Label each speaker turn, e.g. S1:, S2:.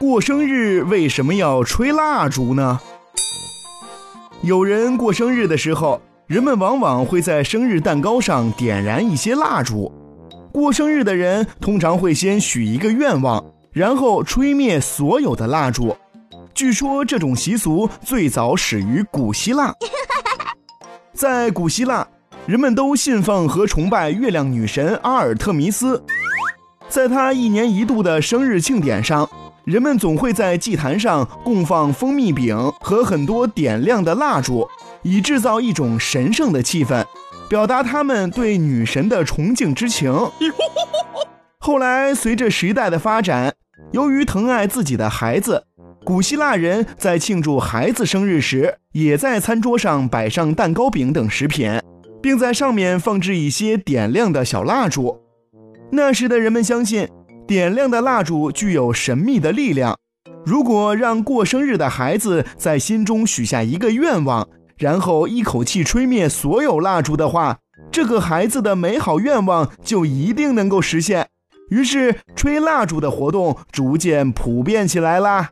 S1: 过生日为什么要吹蜡烛呢？有人过生日的时候，人们往往会在生日蛋糕上点燃一些蜡烛。过生日的人通常会先许一个愿望，然后吹灭所有的蜡烛。据说这种习俗最早始于古希腊。在古希腊，人们都信奉和崇拜月亮女神阿尔特弥斯。在她一年一度的生日庆典上，人们总会在祭坛上供放蜂蜜饼和很多点亮的蜡烛，以制造一种神圣的气氛，表达他们对女神的崇敬之情。后来，随着时代的发展，由于疼爱自己的孩子，古希腊人在庆祝孩子生日时，也在餐桌上摆上蛋糕饼等食品，并在上面放置一些点亮的小蜡烛。那时的人们相信，点亮的蜡烛具有神秘的力量。如果让过生日的孩子在心中许下一个愿望然后一口气吹灭所有蜡烛的话这个孩子的美好愿望就一定能够实现。于是吹蜡烛的活动逐渐普遍起来啦。